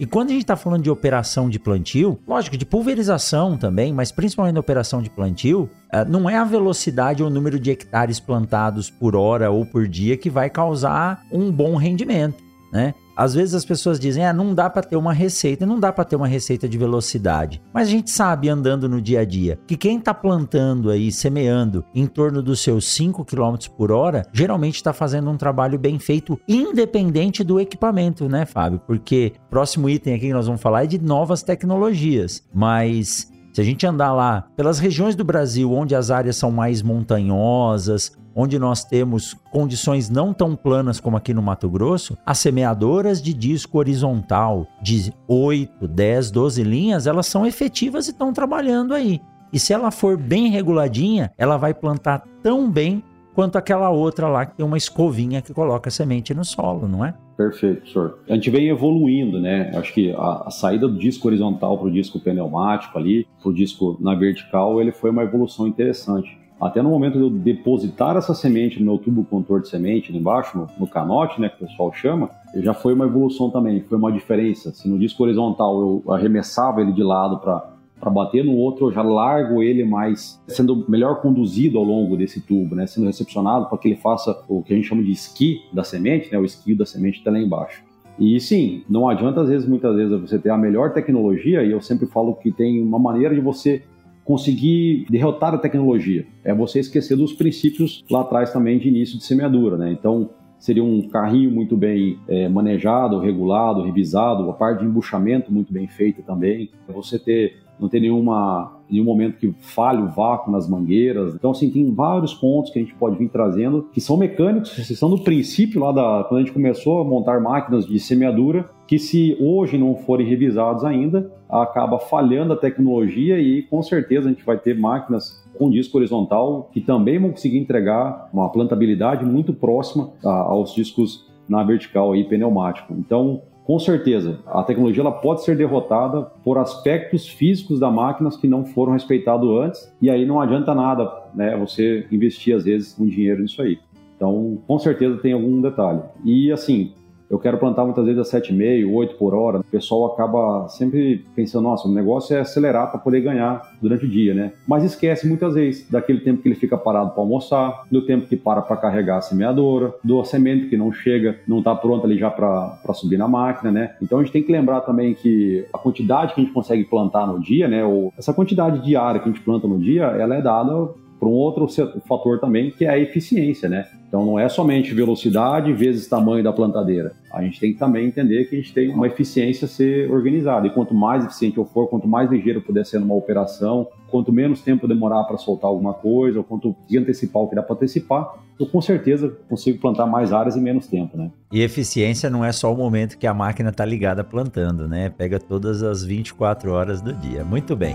E quando a gente está falando de operação de plantio, lógico, de pulverização também, mas principalmente na operação de plantio, eh, não é a velocidade ou o número de hectares plantados por hora ou por dia que vai causar um bom rendimento, né? Às vezes as pessoas dizem, ah, não dá para ter uma receita, não dá para ter uma receita de velocidade. Mas a gente sabe andando no dia a dia que quem está plantando aí, semeando em torno dos seus 5 km por hora, geralmente está fazendo um trabalho bem feito, independente do equipamento, né, Fábio? Porque próximo item aqui que nós vamos falar é de novas tecnologias, mas se a gente andar lá pelas regiões do Brasil onde as áreas são mais montanhosas, onde nós temos condições não tão planas como aqui no Mato Grosso, as semeadoras de disco horizontal de 8, 10, 12 linhas, elas são efetivas e estão trabalhando aí. E se ela for bem reguladinha, ela vai plantar tão bem quanto aquela outra lá que tem uma escovinha que coloca semente no solo, não é? Perfeito, senhor. A gente vem evoluindo, né? Acho que a, a saída do disco horizontal para o disco pneumático ali, para o disco na vertical, ele foi uma evolução interessante. Até no momento de eu depositar essa semente no meu tubo contor de semente ali embaixo, no, no canote, né, que o pessoal chama, já foi uma evolução também, foi uma diferença. Se no disco horizontal eu arremessava ele de lado para para bater no outro, eu já largo ele mais, sendo melhor conduzido ao longo desse tubo, né? Sendo recepcionado para que ele faça o que a gente chama de esqui da semente, né? O esqui da semente está lá embaixo. E sim, não adianta às vezes, muitas vezes, você ter a melhor tecnologia, e eu sempre falo que tem uma maneira de você conseguir derrotar a tecnologia. É você esquecer dos princípios lá atrás também de início de semeadura, né? Então, seria um carrinho muito bem é, manejado, regulado, revisado, a parte de embuchamento muito bem feita também. Você ter não ter nenhuma, nenhum momento que falhe o vácuo nas mangueiras. Então, assim, tem vários pontos que a gente pode vir trazendo, que são mecânicos, que são do princípio lá da, quando a gente começou a montar máquinas de semeadura, que se hoje não forem revisados ainda, acaba falhando a tecnologia e com certeza a gente vai ter máquinas com disco horizontal que também vão conseguir entregar uma plantabilidade muito próxima aos discos na vertical aí pneumático. Então, com certeza, a tecnologia ela pode ser derrotada por aspectos físicos da máquina que não foram respeitados antes, e aí não adianta nada né, você investir, às vezes, um dinheiro nisso aí. Então, com certeza tem algum detalhe. E assim, eu quero plantar muitas vezes a 7,5, 8 por hora. O pessoal acaba sempre pensando, nossa, o negócio é acelerar para poder ganhar durante o dia, né? Mas esquece muitas vezes daquele tempo que ele fica parado para almoçar, do tempo que para para carregar a semeadora, do semente que não chega, não está pronta ali já para subir na máquina, né? Então a gente tem que lembrar também que a quantidade que a gente consegue plantar no dia, né? Ou essa quantidade diária que a gente planta no dia, ela é dada por um outro fator também, que é a eficiência, né? Então não é somente velocidade vezes tamanho da plantadeira. A gente tem que também entender que a gente tem uma eficiência a ser organizada. E quanto mais eficiente eu for, quanto mais ligeiro puder ser numa operação, quanto menos tempo demorar para soltar alguma coisa, ou quanto antecipar o que dá para antecipar, eu com certeza consigo plantar mais áreas em menos tempo, né? E eficiência não é só o momento que a máquina está ligada plantando, né? Pega todas as 24 horas do dia. Muito bem.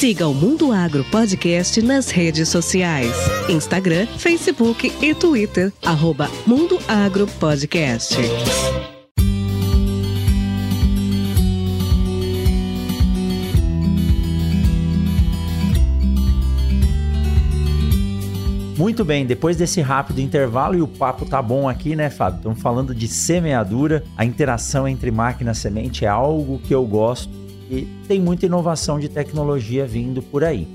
Siga o Mundo Agro Podcast nas redes sociais: Instagram, Facebook e Twitter. Arroba Mundo Agro Podcast. Muito bem, depois desse rápido intervalo e o papo tá bom aqui, né, Fábio? Estamos falando de semeadura, a interação entre máquina e semente é algo que eu gosto tem muita inovação de tecnologia vindo por aí.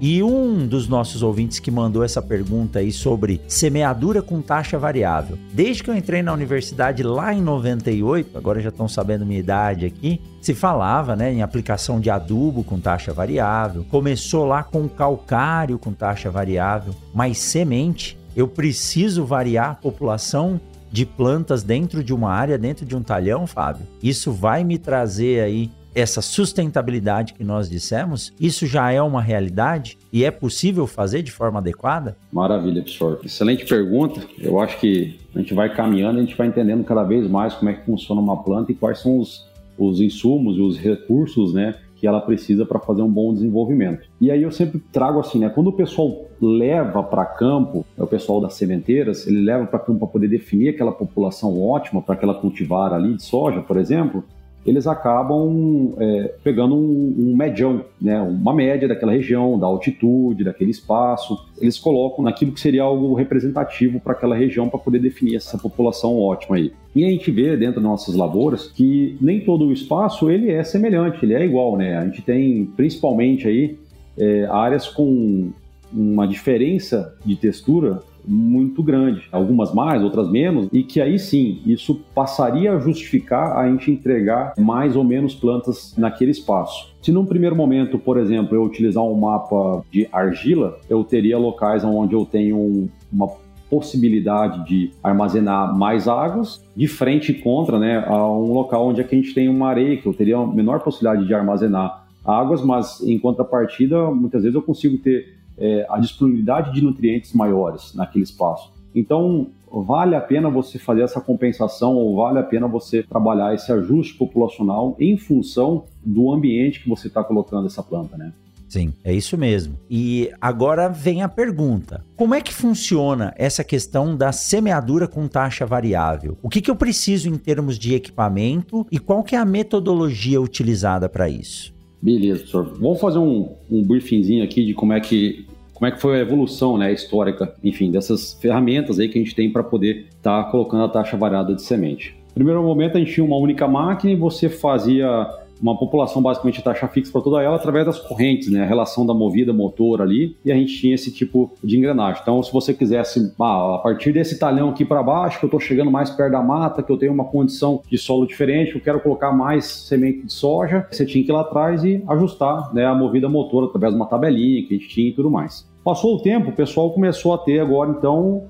E um dos nossos ouvintes que mandou essa pergunta aí sobre semeadura com taxa variável. Desde que eu entrei na universidade lá em 98, agora já estão sabendo minha idade aqui, se falava né, em aplicação de adubo com taxa variável. Começou lá com calcário com taxa variável, mas semente eu preciso variar a população de plantas dentro de uma área, dentro de um talhão, Fábio. Isso vai me trazer aí essa sustentabilidade que nós dissemos, isso já é uma realidade e é possível fazer de forma adequada? Maravilha, professor. Excelente pergunta. Eu acho que a gente vai caminhando, a gente vai entendendo cada vez mais como é que funciona uma planta e quais são os, os insumos e os recursos, né, que ela precisa para fazer um bom desenvolvimento. E aí eu sempre trago assim, né, quando o pessoal leva para campo, é o pessoal das sementeiras, ele leva para campo para poder definir aquela população ótima para aquela cultivar ali de soja, por exemplo, eles acabam é, pegando um, um medião, né, uma média daquela região, da altitude, daquele espaço. Eles colocam naquilo que seria algo representativo para aquela região para poder definir essa população ótima aí. E a gente vê dentro das nossas lavouras que nem todo o espaço ele é semelhante, ele é igual, né? A gente tem principalmente aí é, áreas com uma diferença de textura muito grande, algumas mais, outras menos, e que aí sim isso passaria a justificar a gente entregar mais ou menos plantas naquele espaço. Se num primeiro momento, por exemplo, eu utilizar um mapa de argila, eu teria locais onde eu tenho uma possibilidade de armazenar mais águas, de frente contra né, a um local onde é a gente tem uma areia, que eu teria a menor possibilidade de armazenar águas, mas em contrapartida, muitas vezes eu consigo ter é, a disponibilidade de nutrientes maiores naquele espaço. Então, vale a pena você fazer essa compensação ou vale a pena você trabalhar esse ajuste populacional em função do ambiente que você está colocando essa planta, né? Sim, é isso mesmo. E agora vem a pergunta: como é que funciona essa questão da semeadura com taxa variável? O que, que eu preciso em termos de equipamento e qual que é a metodologia utilizada para isso? Beleza, professor. Vamos fazer um, um briefingzinho aqui de como é que como é que foi a evolução né, histórica, enfim, dessas ferramentas aí que a gente tem para poder estar tá colocando a taxa variada de semente. Primeiro momento a gente tinha uma única máquina e você fazia uma população basicamente taxa fixa para toda ela através das correntes, né? A relação da movida motor ali, e a gente tinha esse tipo de engrenagem. Então, se você quisesse, ah, a partir desse talhão aqui para baixo, que eu estou chegando mais perto da mata, que eu tenho uma condição de solo diferente, eu quero colocar mais semente de soja, você tinha que ir lá atrás e ajustar né, a movida motor através de uma tabelinha que a gente tinha e tudo mais. Passou o tempo, o pessoal começou a ter agora, então,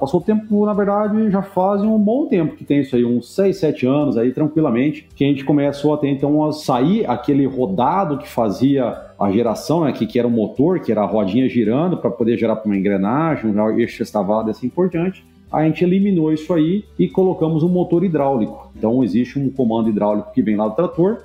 passou o tempo, na verdade, já faz um bom tempo que tem isso aí, uns 6, 7 anos aí, tranquilamente, que a gente começou a ter, então, a sair aquele rodado que fazia a geração, né, que, que era o motor, que era a rodinha girando para poder gerar para uma engrenagem, um eixo estavado assim por diante. A gente eliminou isso aí e colocamos um motor hidráulico. Então, existe um comando hidráulico que vem lá do trator,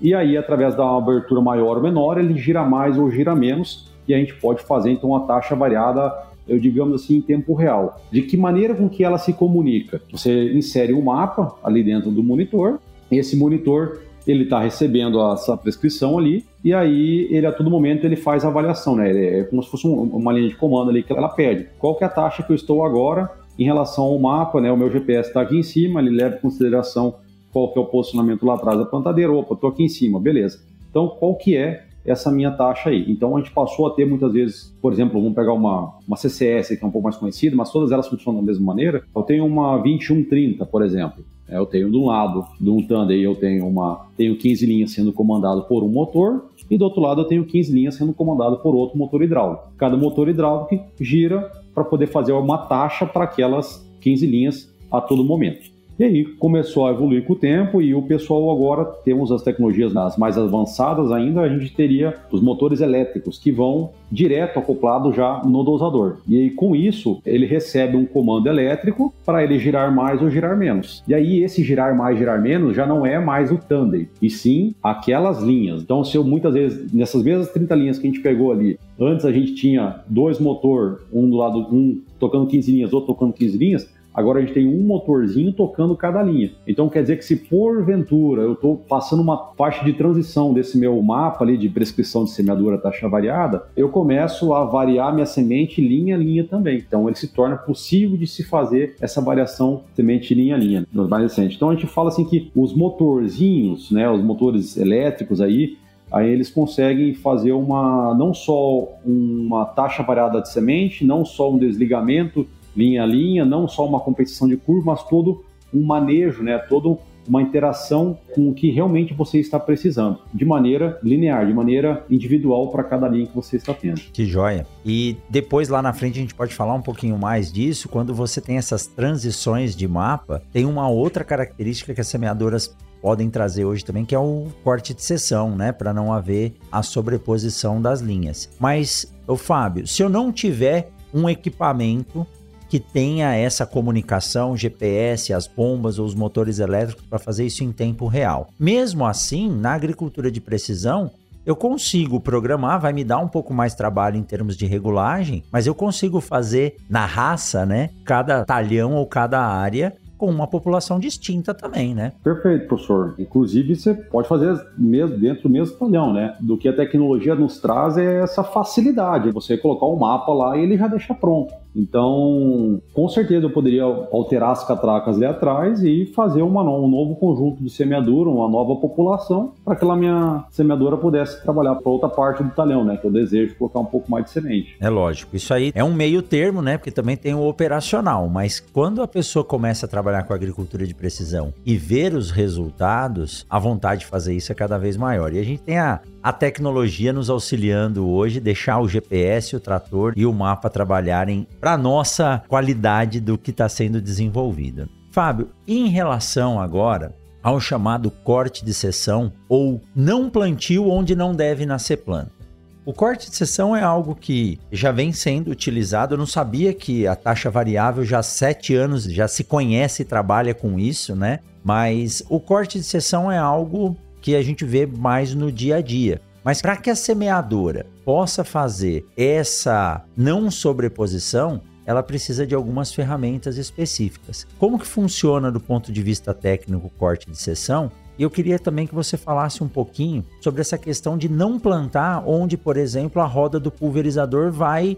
e aí, através da abertura maior ou menor, ele gira mais ou gira menos, e a gente pode fazer então uma taxa variada, eu digamos assim, em tempo real. De que maneira com que ela se comunica? Você insere um mapa ali dentro do monitor, esse monitor ele está recebendo essa prescrição ali e aí ele a todo momento ele faz a avaliação, né? É como se fosse um, uma linha de comando ali que ela pede. Qual que é a taxa que eu estou agora em relação ao mapa, né? O meu GPS está aqui em cima, ele leva em consideração qual que é o posicionamento lá atrás da plantadeira. Opa, estou aqui em cima, beleza. Então, qual que é essa minha taxa aí. Então a gente passou a ter muitas vezes, por exemplo, vamos pegar uma, uma CCS que é um pouco mais conhecida, mas todas elas funcionam da mesma maneira. Eu tenho uma 2130, por exemplo. É, eu tenho de um lado, de um Thunder, eu tenho uma tenho 15 linhas sendo comandado por um motor e do outro lado eu tenho 15 linhas sendo comandado por outro motor hidráulico. Cada motor hidráulico gira para poder fazer uma taxa para aquelas 15 linhas a todo momento. E aí começou a evoluir com o tempo e o pessoal agora temos as tecnologias as mais avançadas ainda, a gente teria os motores elétricos que vão direto acoplado já no dosador. E aí com isso ele recebe um comando elétrico para ele girar mais ou girar menos. E aí esse girar mais, girar menos já não é mais o tandem, e sim aquelas linhas. Então se eu muitas vezes nessas mesmas 30 linhas que a gente pegou ali, antes a gente tinha dois motor, um do lado um tocando 15 linhas, outro tocando 15 linhas, Agora a gente tem um motorzinho tocando cada linha. Então quer dizer que se porventura eu estou passando uma faixa de transição desse meu mapa ali de prescrição de semeadura taxa variada, eu começo a variar minha semente linha a linha também. Então ele se torna possível de se fazer essa variação semente linha a linha mais recente. Então a gente fala assim que os motorzinhos, né, os motores elétricos aí, aí eles conseguem fazer uma não só uma taxa variada de semente, não só um desligamento linha a linha, não só uma competição de curva, mas todo um manejo, né, todo uma interação com o que realmente você está precisando, de maneira linear, de maneira individual para cada linha que você está tendo. Que joia. E depois lá na frente a gente pode falar um pouquinho mais disso, quando você tem essas transições de mapa, tem uma outra característica que as semeadoras podem trazer hoje também, que é o corte de seção, né, para não haver a sobreposição das linhas. Mas, o Fábio, se eu não tiver um equipamento que tenha essa comunicação, GPS, as bombas ou os motores elétricos para fazer isso em tempo real. Mesmo assim, na agricultura de precisão, eu consigo programar, vai me dar um pouco mais trabalho em termos de regulagem, mas eu consigo fazer na raça, né? Cada talhão ou cada área com uma população distinta também, né? Perfeito, professor. Inclusive, você pode fazer mesmo dentro do mesmo talhão, né? Do que a tecnologia nos traz é essa facilidade. Você colocar um mapa lá e ele já deixa pronto. Então, com certeza eu poderia alterar as catracas ali atrás e fazer uma, um novo conjunto de semeadura, uma nova população, para que a minha semeadora pudesse trabalhar para outra parte do talhão, né? Que eu desejo colocar um pouco mais de semente. É lógico. Isso aí é um meio termo, né? Porque também tem o operacional. Mas quando a pessoa começa a trabalhar com agricultura de precisão e ver os resultados, a vontade de fazer isso é cada vez maior. E a gente tem a, a tecnologia nos auxiliando hoje, deixar o GPS, o trator e o mapa trabalharem para nossa qualidade do que está sendo desenvolvido. Fábio, em relação agora ao chamado corte de seção ou não plantio onde não deve nascer planta. O corte de seção é algo que já vem sendo utilizado. Eu não sabia que a taxa variável já há sete anos já se conhece e trabalha com isso, né? Mas o corte de seção é algo que a gente vê mais no dia a dia. Mas para que a semeadora possa fazer essa não sobreposição, ela precisa de algumas ferramentas específicas. Como que funciona do ponto de vista técnico o corte de seção? E eu queria também que você falasse um pouquinho sobre essa questão de não plantar onde, por exemplo, a roda do pulverizador vai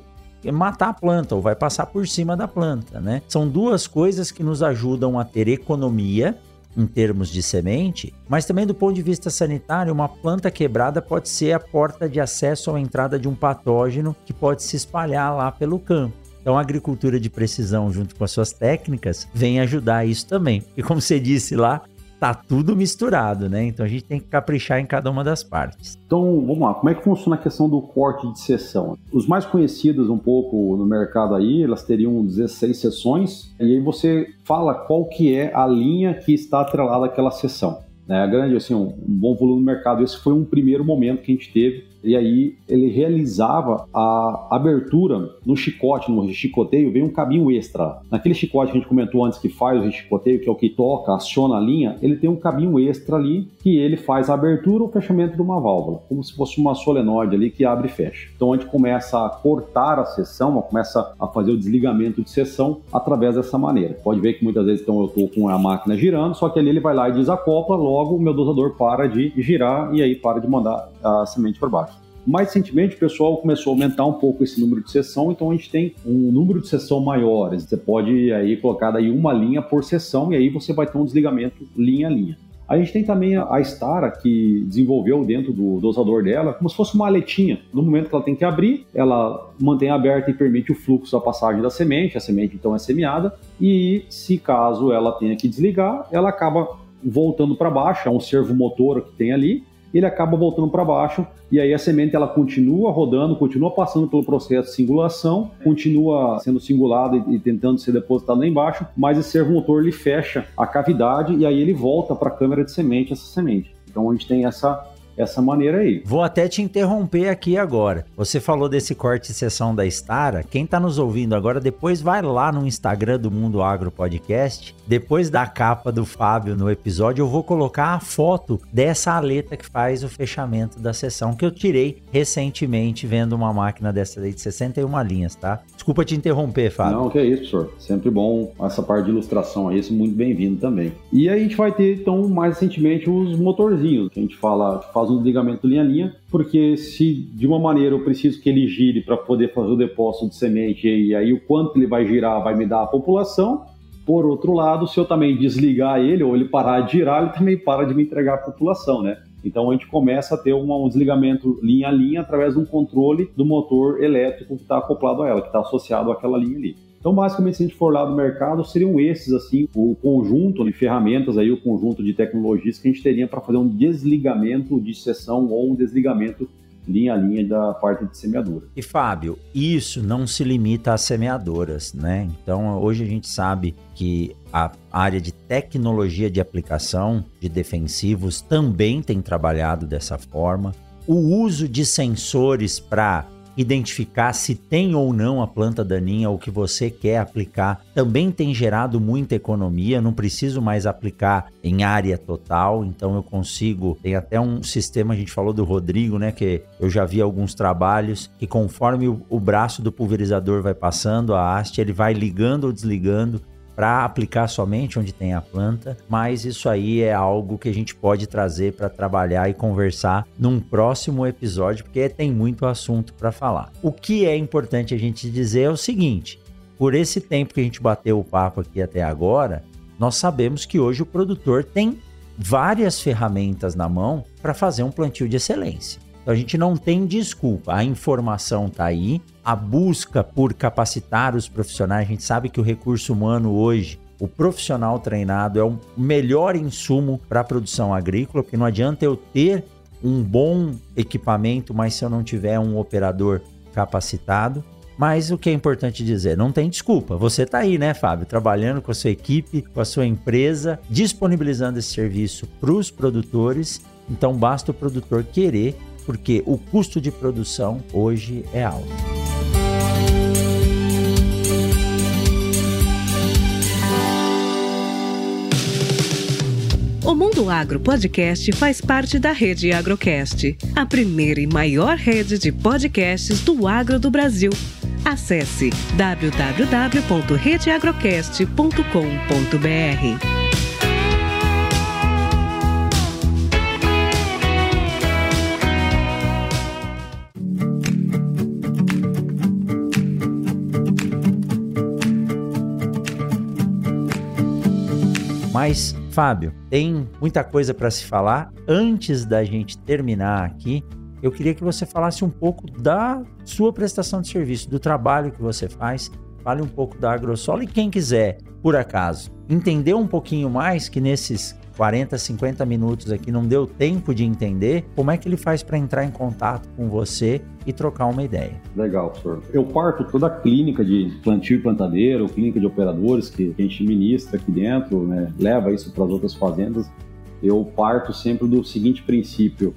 matar a planta ou vai passar por cima da planta, né? São duas coisas que nos ajudam a ter economia em termos de semente, mas também do ponto de vista sanitário, uma planta quebrada pode ser a porta de acesso ou entrada de um patógeno que pode se espalhar lá pelo campo. Então, a agricultura de precisão, junto com as suas técnicas, vem ajudar isso também. E como você disse lá, tá tudo misturado, né? Então a gente tem que caprichar em cada uma das partes. Então, vamos lá, como é que funciona a questão do corte de seção? Os mais conhecidos um pouco no mercado aí, elas teriam 16 seções, e aí você fala qual que é a linha que está atrelada àquela seção. Né? Grande, assim, um, um bom volume no mercado. Esse foi um primeiro momento que a gente teve e aí ele realizava a abertura no chicote, no chicoteio, vem um cabinho extra. Naquele chicote que a gente comentou antes que faz o chicoteio, que é o que toca, aciona a linha, ele tem um cabinho extra ali que ele faz a abertura ou fechamento de uma válvula, como se fosse uma solenoide ali que abre e fecha. Então a gente começa a cortar a seção, começa a fazer o desligamento de seção através dessa maneira. Pode ver que muitas vezes então eu estou com a máquina girando, só que ali ele vai lá e desacopla, logo o meu dosador para de girar e aí para de mandar a semente para baixo. Mais recentemente, o pessoal começou a aumentar um pouco esse número de sessão, então a gente tem um número de sessão maiores. Você pode aí colocar daí uma linha por sessão e aí você vai ter um desligamento linha a linha. A gente tem também a Stara, que desenvolveu dentro do dosador dela, como se fosse uma aletinha. No momento que ela tem que abrir, ela mantém aberta e permite o fluxo da passagem da semente, a semente então é semeada, e se caso ela tenha que desligar, ela acaba voltando para baixo, é um servo motor que tem ali, ele acaba voltando para baixo e aí a semente ela continua rodando, continua passando pelo processo de singulação, continua sendo singulada e, tentando ser depositada lá embaixo, mas esse servomotor ele fecha a cavidade e aí ele volta para a câmara de semente essa semente. Então a gente tem essa essa maneira aí. Vou até te interromper aqui agora. Você falou desse corte de sessão da Stara. Quem está nos ouvindo agora, depois vai lá no Instagram do Mundo Agro Podcast. Depois da capa do Fábio no episódio, eu vou colocar a foto dessa aleta que faz o fechamento da sessão que eu tirei recentemente vendo uma máquina dessa aí de 61 linhas, tá? Desculpa te interromper, Fábio. Não, que é isso, professor. Sempre bom essa parte de ilustração aí, isso muito bem-vindo também. E aí a gente vai ter, então, mais recentemente, os motorzinhos, que a gente fala, que faz faz um desligamento linha a linha, porque se de uma maneira eu preciso que ele gire para poder fazer o depósito de semente e aí o quanto ele vai girar vai me dar a população, por outro lado, se eu também desligar ele ou ele parar de girar, ele também para de me entregar a população, né? Então a gente começa a ter um desligamento linha a linha através de um controle do motor elétrico que está acoplado a ela, que está associado àquela linha ali. Então, basicamente, se a gente for lá do mercado, seriam esses, assim, o conjunto de ferramentas aí, o conjunto de tecnologias que a gente teria para fazer um desligamento de seção ou um desligamento linha a linha da parte de semeadura. E Fábio, isso não se limita às semeadoras, né? Então hoje a gente sabe que a área de tecnologia de aplicação de defensivos também tem trabalhado dessa forma. O uso de sensores para identificar se tem ou não a planta daninha ou que você quer aplicar, também tem gerado muita economia, não preciso mais aplicar em área total, então eu consigo, tem até um sistema, a gente falou do Rodrigo, né, que eu já vi alguns trabalhos que conforme o, o braço do pulverizador vai passando, a haste, ele vai ligando ou desligando para aplicar somente onde tem a planta, mas isso aí é algo que a gente pode trazer para trabalhar e conversar num próximo episódio, porque tem muito assunto para falar. O que é importante a gente dizer é o seguinte: por esse tempo que a gente bateu o papo aqui até agora, nós sabemos que hoje o produtor tem várias ferramentas na mão para fazer um plantio de excelência. Então a gente não tem desculpa, a informação está aí, a busca por capacitar os profissionais, a gente sabe que o recurso humano hoje o profissional treinado é o melhor insumo para a produção agrícola, porque não adianta eu ter um bom equipamento, mas se eu não tiver um operador capacitado. Mas o que é importante dizer, não tem desculpa. Você está aí, né, Fábio, trabalhando com a sua equipe, com a sua empresa, disponibilizando esse serviço para os produtores. Então basta o produtor querer porque o custo de produção hoje é alto. O Mundo Agro Podcast faz parte da Rede Agrocast, a primeira e maior rede de podcasts do agro do Brasil. Acesse www.redeagrocast.com.br. Mas, Fábio, tem muita coisa para se falar. Antes da gente terminar aqui, eu queria que você falasse um pouco da sua prestação de serviço, do trabalho que você faz. Fale um pouco da AgroSolo e quem quiser, por acaso, entender um pouquinho mais que nesses 40, 50 minutos aqui não deu tempo de entender, como é que ele faz para entrar em contato com você e trocar uma ideia? Legal, professor. Eu parto toda a clínica de plantio e plantadeiro, clínica de operadores que a gente ministra aqui dentro, né, leva isso para as outras fazendas. Eu parto sempre do seguinte princípio: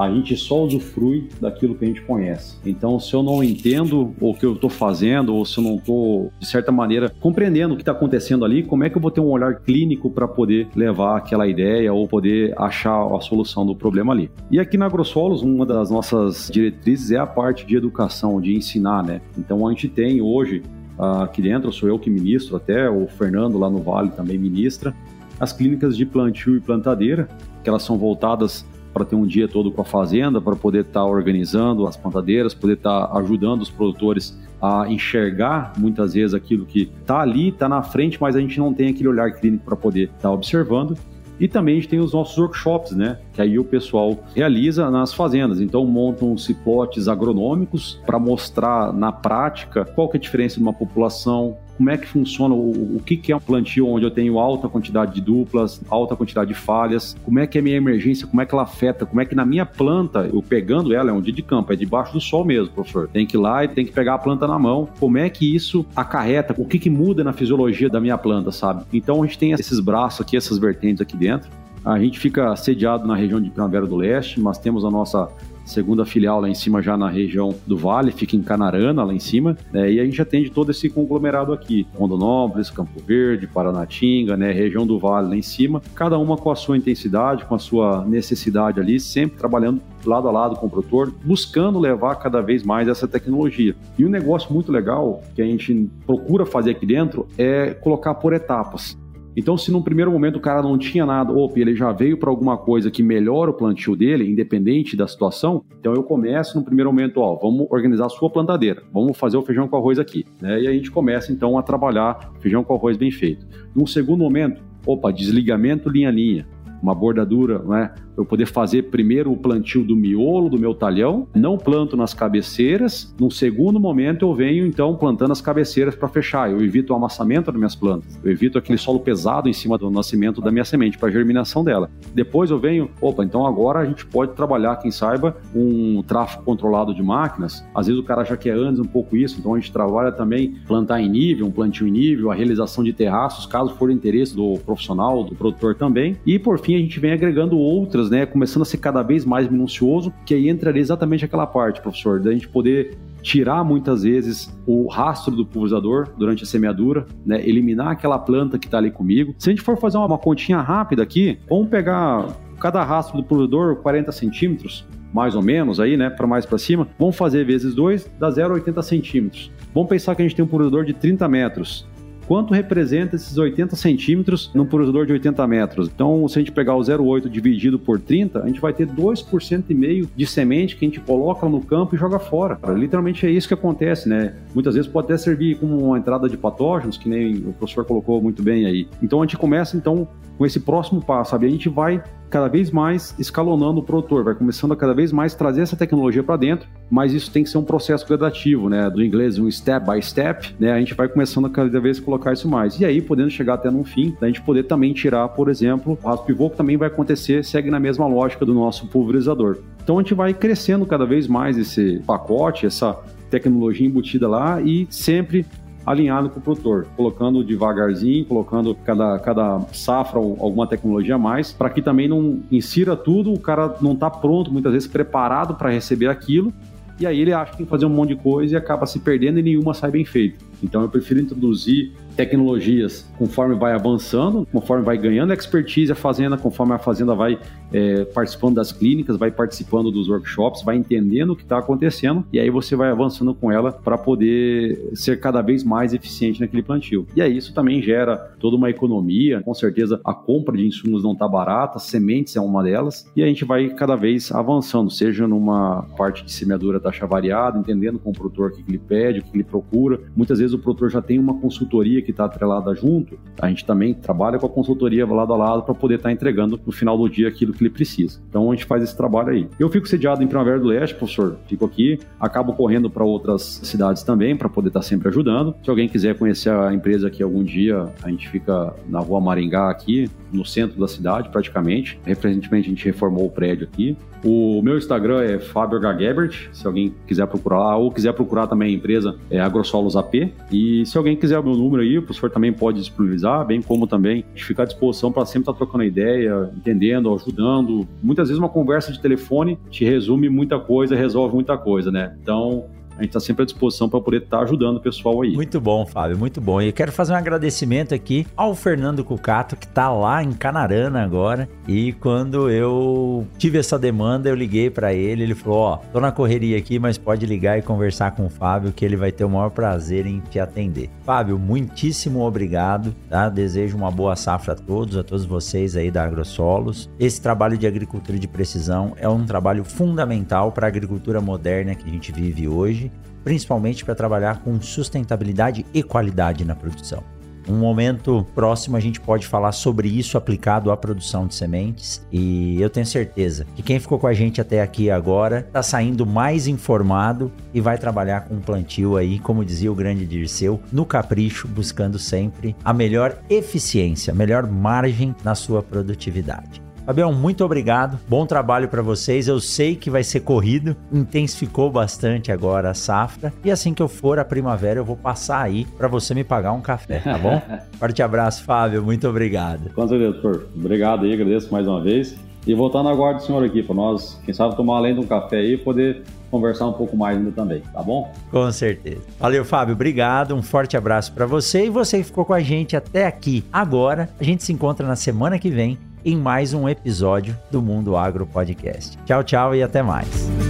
a gente só usufrui daquilo que a gente conhece. Então, se eu não entendo o que eu estou fazendo, ou se eu não estou, de certa maneira, compreendendo o que está acontecendo ali, como é que eu vou ter um olhar clínico para poder levar aquela ideia ou poder achar a solução do problema ali? E aqui na AgroSolos, uma das nossas diretrizes é a parte de educação, de ensinar, né? Então, a gente tem hoje aqui dentro, sou eu que ministro até, o Fernando lá no Vale também ministra, as clínicas de plantio e plantadeira, que elas são voltadas para ter um dia todo com a fazenda, para poder estar tá organizando as plantadeiras, poder estar tá ajudando os produtores a enxergar muitas vezes aquilo que está ali, está na frente, mas a gente não tem aquele olhar clínico para poder estar tá observando. E também a gente tem os nossos workshops, né? Que aí o pessoal realiza nas fazendas. Então montam ciplotes agronômicos para mostrar na prática qual que é a diferença de uma população, como é que funciona, o, o que, que é um plantio onde eu tenho alta quantidade de duplas, alta quantidade de falhas, como é que é a minha emergência, como é que ela afeta, como é que na minha planta, eu pegando ela, é um dia de campo, é debaixo do sol mesmo, professor. Tem que ir lá e tem que pegar a planta na mão. Como é que isso acarreta, o que, que muda na fisiologia da minha planta, sabe? Então a gente tem esses braços aqui, essas vertentes aqui dentro. A gente fica sediado na região de Primavera do Leste, mas temos a nossa segunda filial lá em cima, já na região do Vale, fica em Canarana, lá em cima, né? e a gente atende todo esse conglomerado aqui, Rondonópolis, Campo Verde, Paranatinga, né? região do Vale lá em cima, cada uma com a sua intensidade, com a sua necessidade ali, sempre trabalhando lado a lado com o produtor, buscando levar cada vez mais essa tecnologia. E um negócio muito legal que a gente procura fazer aqui dentro é colocar por etapas. Então, se num primeiro momento o cara não tinha nada, opa, ele já veio para alguma coisa que melhora o plantio dele, independente da situação, então eu começo no primeiro momento, ó, vamos organizar a sua plantadeira, vamos fazer o feijão com arroz aqui, né? E a gente começa então a trabalhar feijão com arroz bem feito. Num segundo momento, opa, desligamento linha a linha, uma bordadura, né? Eu poder fazer primeiro o plantio do miolo do meu talhão, não planto nas cabeceiras. No segundo momento, eu venho então plantando as cabeceiras para fechar. Eu evito o amassamento das minhas plantas, eu evito aquele solo pesado em cima do nascimento da minha semente para germinação dela. Depois eu venho, opa, então agora a gente pode trabalhar, quem saiba, um tráfego controlado de máquinas. Às vezes o cara já quer antes um pouco isso, então a gente trabalha também plantar em nível, um plantio em nível, a realização de terraços, caso for interesse do profissional, do produtor também. E por fim a gente vem agregando outras, né, começando a ser cada vez mais minucioso, que aí entraria exatamente aquela parte, professor, da gente poder tirar muitas vezes o rastro do pulverizador durante a semeadura, né? eliminar aquela planta que está ali comigo. Se a gente for fazer uma, uma continha rápida aqui, vamos pegar cada rastro do pulverizador 40 centímetros, mais ou menos aí, né, para mais para cima, vamos fazer vezes 2, dá 0,80 centímetros. Vamos pensar que a gente tem um pulverizador de 30 metros quanto representa esses 80 centímetros num pulverizador de 80 metros. Então, se a gente pegar o 0,8 dividido por 30, a gente vai ter 2% e meio de semente que a gente coloca no campo e joga fora. Literalmente é isso que acontece, né? Muitas vezes pode até servir como uma entrada de patógenos, que nem o professor colocou muito bem aí. Então, a gente começa então com esse próximo passo, sabe? A gente vai cada vez mais escalonando o produtor, vai começando a cada vez mais trazer essa tecnologia para dentro, mas isso tem que ser um processo gradativo, né? Do inglês, um step by step, né? A gente vai começando a cada vez colocar isso mais. E aí, podendo chegar até no fim, a gente poder também tirar, por exemplo, o raspo pivô, que também vai acontecer, segue na mesma lógica do nosso pulverizador. Então a gente vai crescendo cada vez mais esse pacote, essa tecnologia embutida lá e sempre alinhado com o produtor, colocando devagarzinho, colocando cada, cada safra alguma tecnologia a mais, para que também não insira tudo, o cara não está pronto, muitas vezes preparado para receber aquilo, e aí ele acha que tem que fazer um monte de coisa e acaba se perdendo e nenhuma sai bem feita. Então eu prefiro introduzir tecnologias conforme vai avançando, conforme vai ganhando expertise a fazenda, conforme a fazenda vai é, participando das clínicas, vai participando dos workshops, vai entendendo o que está acontecendo e aí você vai avançando com ela para poder ser cada vez mais eficiente naquele plantio. E aí isso também gera toda uma economia, com certeza a compra de insumos não está barata, sementes é uma delas e a gente vai cada vez avançando, seja numa parte de semeadura taxa variada, entendendo com o produtor o que ele pede, o que ele procura. Muitas vezes o produtor já tem uma consultoria que que está atrelada junto, a gente também trabalha com a consultoria lado a lado para poder estar tá entregando no final do dia aquilo que ele precisa. Então a gente faz esse trabalho aí. Eu fico sediado em Primavera do Leste, professor, fico aqui, acabo correndo para outras cidades também para poder estar tá sempre ajudando. Se alguém quiser conhecer a empresa aqui algum dia, a gente fica na rua Maringá aqui, no centro da cidade praticamente. Recentemente a gente reformou o prédio aqui. O meu Instagram é Fábio H. Se alguém quiser procurar ou quiser procurar também a empresa é Agrosolos AP. E se alguém quiser o meu número aí, o professor também pode disponibilizar, bem como também a gente fica à disposição para sempre estar tá trocando ideia, entendendo, ajudando. Muitas vezes uma conversa de telefone te resume muita coisa, resolve muita coisa, né? Então, a gente está sempre à disposição para poder estar tá ajudando o pessoal aí. Muito bom, Fábio, muito bom. E quero fazer um agradecimento aqui ao Fernando Cucato, que está lá em Canarana agora. E quando eu tive essa demanda, eu liguei para ele. Ele falou: Ó, tô na correria aqui, mas pode ligar e conversar com o Fábio, que ele vai ter o maior prazer em te atender. Fábio, muitíssimo obrigado. Tá? Desejo uma boa safra a todos, a todos vocês aí da AgroSolos. Esse trabalho de agricultura de precisão é um trabalho fundamental para a agricultura moderna que a gente vive hoje principalmente para trabalhar com sustentabilidade e qualidade na produção. Um momento próximo a gente pode falar sobre isso aplicado à produção de sementes e eu tenho certeza que quem ficou com a gente até aqui agora está saindo mais informado e vai trabalhar com plantio aí, como dizia o grande Dirceu, no capricho, buscando sempre a melhor eficiência, a melhor margem na sua produtividade. Fabião, muito obrigado. Bom trabalho para vocês. Eu sei que vai ser corrido, intensificou bastante agora a safra. E assim que eu for a primavera, eu vou passar aí para você me pagar um café, tá bom? Forte abraço, Fábio. Muito obrigado. Com certeza, doutor. Obrigado aí, agradeço mais uma vez. E voltando agora do senhor aqui, para nós, quem sabe, tomar além de um café aí e poder conversar um pouco mais ainda também, tá bom? Com certeza. Valeu, Fábio. Obrigado. Um forte abraço para você e você que ficou com a gente até aqui. Agora, a gente se encontra na semana que vem em mais um episódio do Mundo Agro Podcast. Tchau, tchau e até mais.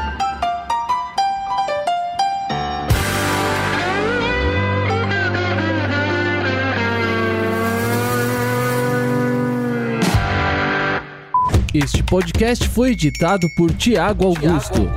Este podcast foi editado por Tiago Augusto.